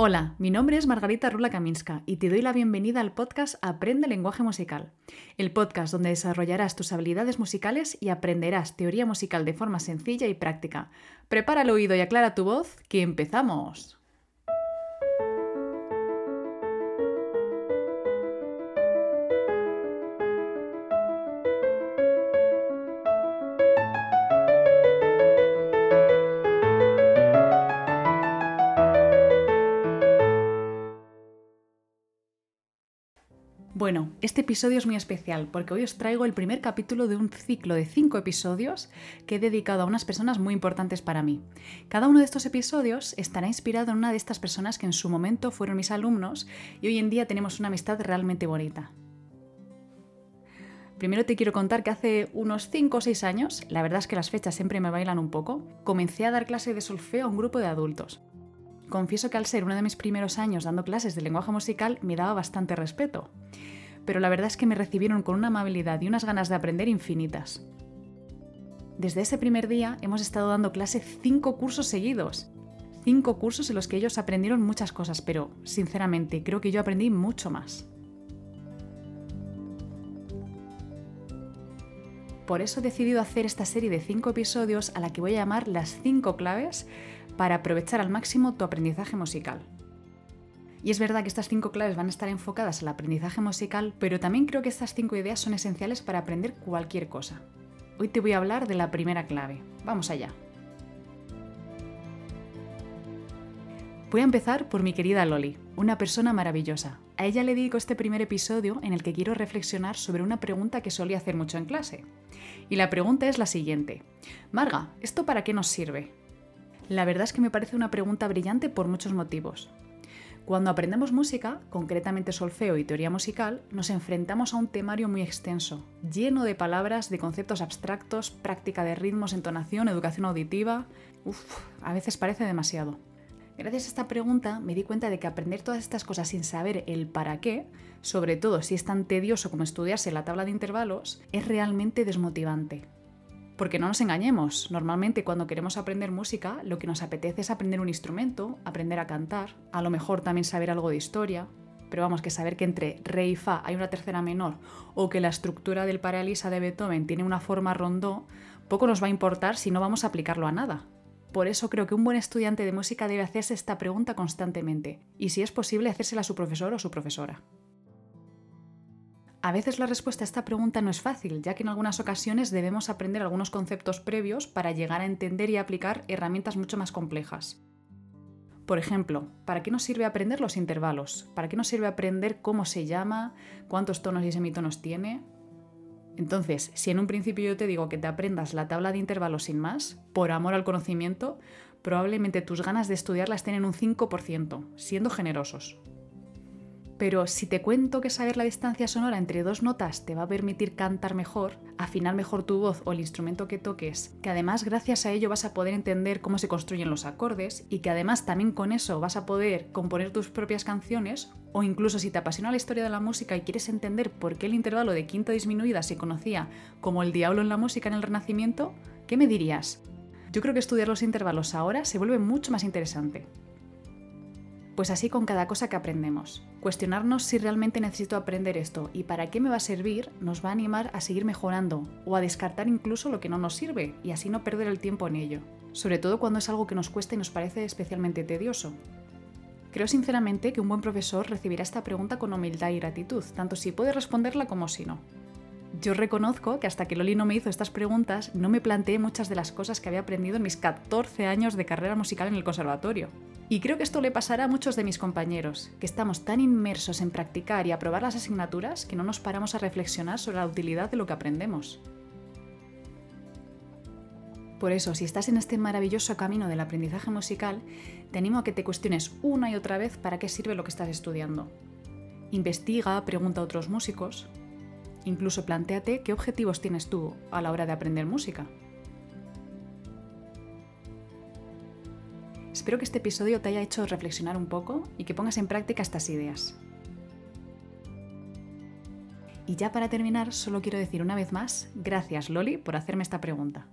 Hola, mi nombre es Margarita Rula Kaminska y te doy la bienvenida al podcast Aprende lenguaje musical, el podcast donde desarrollarás tus habilidades musicales y aprenderás teoría musical de forma sencilla y práctica. Prepara el oído y aclara tu voz, que empezamos. Bueno, este episodio es muy especial porque hoy os traigo el primer capítulo de un ciclo de cinco episodios que he dedicado a unas personas muy importantes para mí. Cada uno de estos episodios estará inspirado en una de estas personas que en su momento fueron mis alumnos y hoy en día tenemos una amistad realmente bonita. Primero te quiero contar que hace unos 5 o 6 años, la verdad es que las fechas siempre me bailan un poco, comencé a dar clase de solfeo a un grupo de adultos. Confieso que al ser uno de mis primeros años dando clases de lenguaje musical me daba bastante respeto, pero la verdad es que me recibieron con una amabilidad y unas ganas de aprender infinitas. Desde ese primer día hemos estado dando clase cinco cursos seguidos. Cinco cursos en los que ellos aprendieron muchas cosas, pero sinceramente creo que yo aprendí mucho más. Por eso he decidido hacer esta serie de cinco episodios a la que voy a llamar las cinco claves para aprovechar al máximo tu aprendizaje musical. Y es verdad que estas cinco claves van a estar enfocadas al aprendizaje musical, pero también creo que estas cinco ideas son esenciales para aprender cualquier cosa. Hoy te voy a hablar de la primera clave. Vamos allá. Voy a empezar por mi querida Loli, una persona maravillosa. A ella le dedico este primer episodio en el que quiero reflexionar sobre una pregunta que solía hacer mucho en clase. Y la pregunta es la siguiente. Marga, ¿esto para qué nos sirve? La verdad es que me parece una pregunta brillante por muchos motivos. Cuando aprendemos música, concretamente solfeo y teoría musical, nos enfrentamos a un temario muy extenso, lleno de palabras, de conceptos abstractos, práctica de ritmos, entonación, educación auditiva. Uf, a veces parece demasiado. Gracias a esta pregunta me di cuenta de que aprender todas estas cosas sin saber el para qué, sobre todo si es tan tedioso como estudiarse la tabla de intervalos, es realmente desmotivante. Porque no nos engañemos, normalmente cuando queremos aprender música, lo que nos apetece es aprender un instrumento, aprender a cantar, a lo mejor también saber algo de historia, pero vamos, que saber que entre re y fa hay una tercera menor o que la estructura del paralisa de Beethoven tiene una forma rondó, poco nos va a importar si no vamos a aplicarlo a nada. Por eso creo que un buen estudiante de música debe hacerse esta pregunta constantemente y si es posible hacérsela a su profesor o su profesora. A veces la respuesta a esta pregunta no es fácil, ya que en algunas ocasiones debemos aprender algunos conceptos previos para llegar a entender y aplicar herramientas mucho más complejas. Por ejemplo, ¿para qué nos sirve aprender los intervalos? ¿Para qué nos sirve aprender cómo se llama, cuántos tonos y semitonos tiene? Entonces, si en un principio yo te digo que te aprendas la tabla de intervalos sin más, por amor al conocimiento, probablemente tus ganas de estudiarla estén en un 5%, siendo generosos. Pero si te cuento que saber la distancia sonora entre dos notas te va a permitir cantar mejor, afinar mejor tu voz o el instrumento que toques, que además gracias a ello vas a poder entender cómo se construyen los acordes y que además también con eso vas a poder componer tus propias canciones, o incluso si te apasiona la historia de la música y quieres entender por qué el intervalo de quinta disminuida se conocía como el diablo en la música en el Renacimiento, ¿qué me dirías? Yo creo que estudiar los intervalos ahora se vuelve mucho más interesante. Pues así con cada cosa que aprendemos. Cuestionarnos si realmente necesito aprender esto y para qué me va a servir nos va a animar a seguir mejorando o a descartar incluso lo que no nos sirve y así no perder el tiempo en ello. Sobre todo cuando es algo que nos cuesta y nos parece especialmente tedioso. Creo sinceramente que un buen profesor recibirá esta pregunta con humildad y gratitud, tanto si puede responderla como si no. Yo reconozco que hasta que Loli no me hizo estas preguntas, no me planteé muchas de las cosas que había aprendido en mis 14 años de carrera musical en el conservatorio. Y creo que esto le pasará a muchos de mis compañeros, que estamos tan inmersos en practicar y aprobar las asignaturas que no nos paramos a reflexionar sobre la utilidad de lo que aprendemos. Por eso, si estás en este maravilloso camino del aprendizaje musical, te animo a que te cuestiones una y otra vez para qué sirve lo que estás estudiando. Investiga, pregunta a otros músicos, incluso planteate qué objetivos tienes tú a la hora de aprender música. Espero que este episodio te haya hecho reflexionar un poco y que pongas en práctica estas ideas. Y ya para terminar, solo quiero decir una vez más, gracias Loli por hacerme esta pregunta.